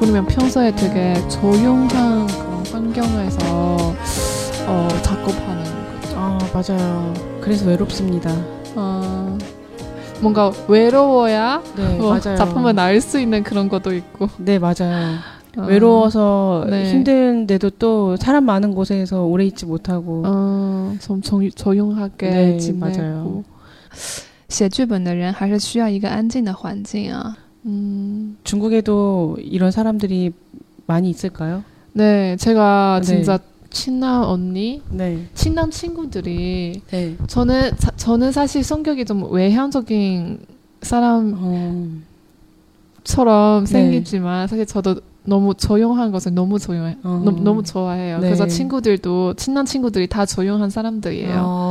아니면 평소에 되게 조용한 그런 환경에서 어, 작업하는 거죠. 아 맞아요. 그래서 외롭습니다. 어, 뭔가 외로워야 네 뭐 맞아요. 작품을 날 수 있는 그런 것도 있고 네 맞아요. 어, 외로워서 네. 힘든데도 또 사람 많은 곳에서 오래 있지 못하고 어, 좀 조, 조용하게 네, 지내고 맞아요. 写剧本的人还是需要一个安静的环境啊。 음, 중국에도 이런 사람들이 많이 있을까요? 네, 제가 네. 진짜 친한 언니, 네. 친한 친구들이 네. 저는 사- 저는 사실 성격이 좀 외향적인 사람처럼 어, 네. 생기지만 사실 저도 너무 조용한 것을 너무 조용해, 어. 너무, 너무 좋아해요. 네. 그래서 친구들도 친한 친구들이 다 조용한 사람들이에요. 어,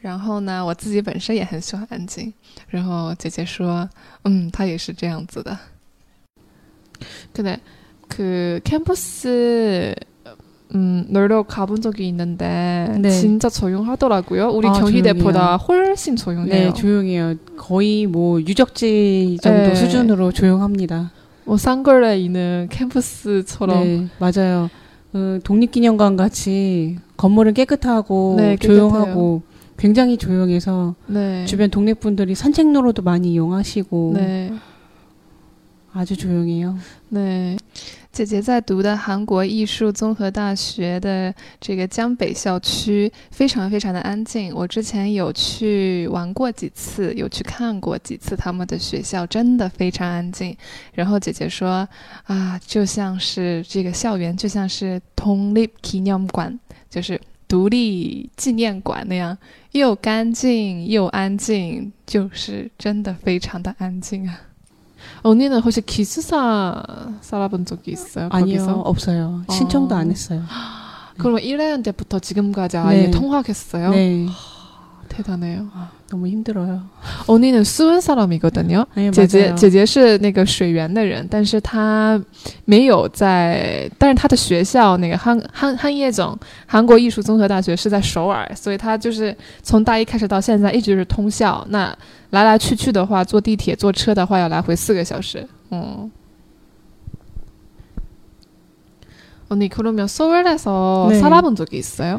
然后呢，我自己本身也很喜欢安静。然后姐姐说，嗯，她也是这样子的。 근데 그 캠퍼스 음, 놀러 가본 적이 있는데 네. 진짜 조용하더라고요. 우리 아, 경희대보다 훨씬 조용해요. 네, 조용해요. 거의 뭐 유적지 정도 네. 수준으로 조용합니다. 뭐 쌍걸레 있는 캠퍼스처럼 네, 맞아요. 어, 독립기념관 같이 건물은 깨끗하고 네, 깨끗해요. 조용하고 굉장히 조용해서 네. 주변 독립분들이 산책로로도 많이 이용하시고 네. 아주 조용해요. 对，姐姐在读的韩国艺术综合大学的这个江北校区非常非常的安静。我之前有去玩过几次，有去看过几次他们的学校，真的非常安静。然后姐姐说啊，就像是这个校园就像是通立纪念馆，就是 独立纪念馆那样，又干净又安静，就是真的非常的安静啊。 언니는 혹시 기숙사 살아본 적이 있어요? 아니요, 거기서? 없어요. 신청도 어. 안 했어요. 그러면 1학년 때부터 지금까지 아예 네. 통학했어요? 네, 대단해요. 너무 힘들어요. 언니는 수원 사람이거든요. 네, 姐姐 맞아요. 姐姐是那个水源的人，但是她没有在，但是她的学校那个汉汉汉业总韩国艺术综合大学是在首尔，所以她就是从大一开始到现在一直是通校。那来来去去的话，坐地铁、坐车的话要来回四个小时。嗯。 언니 그러면 서울에서 네. 살아본 적이 있어요?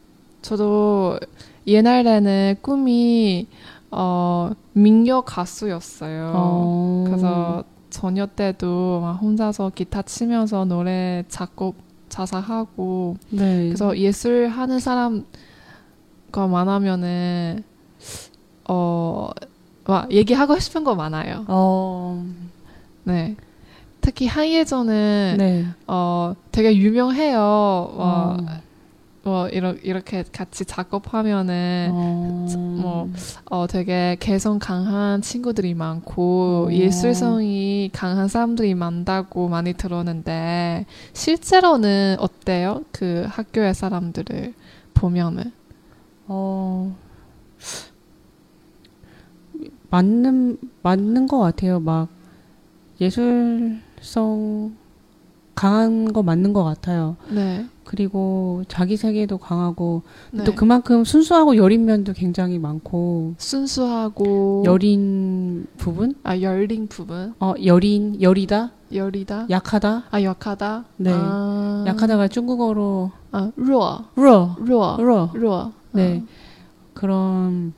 저도 옛날에는 꿈이, 어, 민요 가수였어요. 어. 그래서 저녁 때도 막 혼자서 기타 치면서 노래 작곡, 자사하고, 네. 그래서 예술 하는 사람과 만나면은, 어, 막 얘기하고 싶은 거 많아요. 어. 네. 특히 한예전은, 네. 어, 되게 유명해요. 어, 어. 뭐, 이러, 이렇게 같이 작업하면은, 어. 뭐, 어, 되게 개성 강한 친구들이 많고, 어. 예술성이 강한 사람들이 많다고 많이 들었는데, 실제로는 어때요? 그 학교의 사람들을 보면은. 어. 맞는 맞는 것 같아요. 막 예술성 강한 거 맞는 것 같아요. 네. 그리고 자기 세계도 강하고 네. 또 그만큼 순수하고 여린 면도 굉장히 많고 순수하고 여린 부분? 아 열린 부분? 어 여린 여리다? 여리다? 약하다? 아 약하다? 네. 아... 약하다가 중국어로 아 루어 루어 루어 루어 루어 네 아. 그런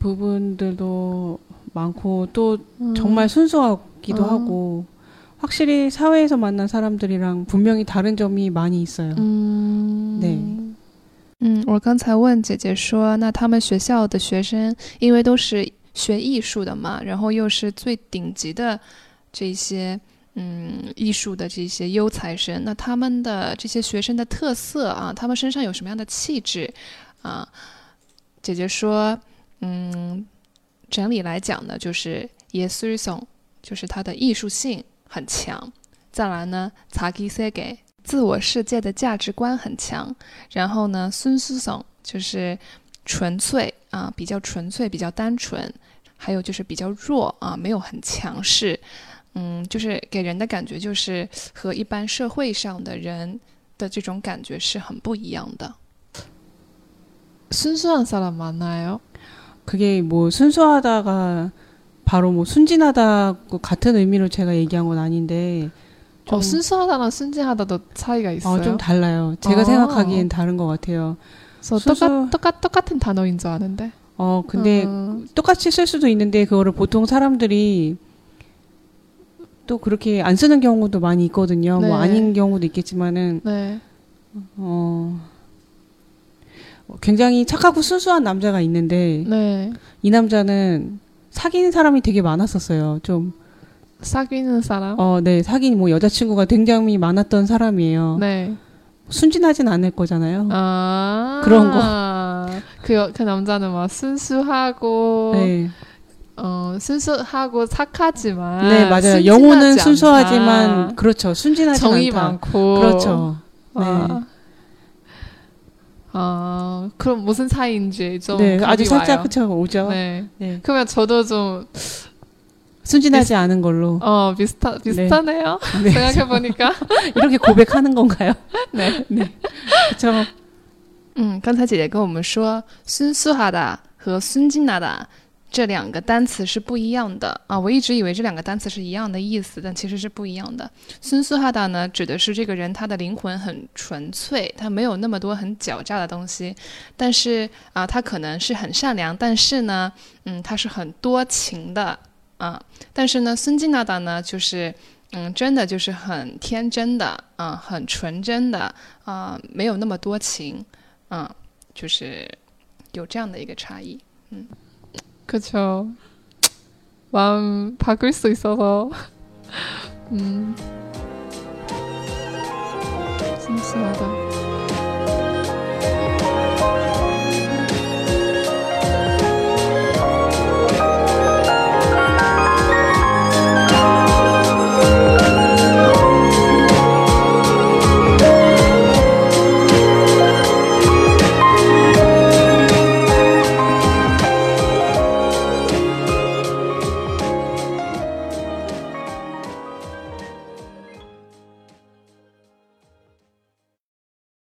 부분들도 많고 또 음. 정말 순수하기도 아. 하고 확실히 사회에서 만난 사람들이랑 분명히 다른 점이 많이 있어요. 음. 네. 嗯， 我刚才问姐姐说，那他们学校的学生，因为都是学艺术的嘛，然后又是最顶级的这些嗯艺术的这些优才生，那他们的这些学生的特色啊，他们身上有什么样的气质啊？姐姐说，嗯，整理来讲呢，就是예술 성， 就是他的艺术性 很强。再来呢，자기세 계， 自我世界的价值观很强。然后呢，순수 성， 就是纯粹啊，比较纯粹，比较单纯。还有就是比较弱啊，没有很强势。嗯，就是给人的感觉就是和一般社会上的人的这种感觉是很不一样的。 순수한 사람 많아요? 그게 뭐 순수하다가 바로 뭐 순진하다고 같은 의미로 제가 얘기한 건 아닌데 좀, 어, 순수하다랑 순진하다도 차이가 있어요. 어, 좀 달라요. 제가 어. 생각하기엔 다른 것 같아요. 그래서 순수- 똑같, 똑같, 똑같은 단어인 줄 아는데. 어, 근데 음, 똑같이 쓸 수도 있는데 그거를 보통 사람들이 또 그렇게 안 쓰는 경우도 많이 있거든요. 네. 뭐 아닌 경우도 있겠지만은 네. 어 굉장히 착하고 순수한 남자가 있는데 네. 이 남자는 사귀는 사람이 되게 많았었어요. 좀 사귀는 사람? 어, 네, 사귄 뭐 여자친구가 굉장히 많았던 사람이에요. 네. 순진하진 않을 거잖아요. 아. 그런 그, 여- 그 남자는 막 순수하고, 네, 어, 순수하고 착하지만. 네 맞아요. 영혼은. 순수하지만 그렇죠. 순진하지 정이 않다. 많고. 그렇죠. 네. 아. 아, 그럼 무슨 사이인지 좀. 네, 감이 아주 살짝 와요. 그쵸 오죠. 네. 네. 그러면 저도 좀, 순진하지 않은 걸로 어, 비슷하, 비슷하네요. 네. 생각해보니까. 이렇게 고백하는 건가요? 네. 그렇죠. 嗯，刚才姐姐跟我们说，순수하다和순진하다 这两个单词是不一样的啊，我一直以为这两个单词是一样的意思，但其实是不一样的。孙苏哈达呢，指的是这个人，他的灵魂很纯粹，他没有那么多很狡诈的东西，但是啊，他可能是很善良，但是呢，嗯，他是很多情的啊。但是呢，孙静娜达呢，就是嗯，真的就是很天真的啊，很纯真的啊，没有那么多情啊，就是有这样的一个差异。嗯。 그쵸. 마음 바꿀 수 있어서. 음. 순수하다.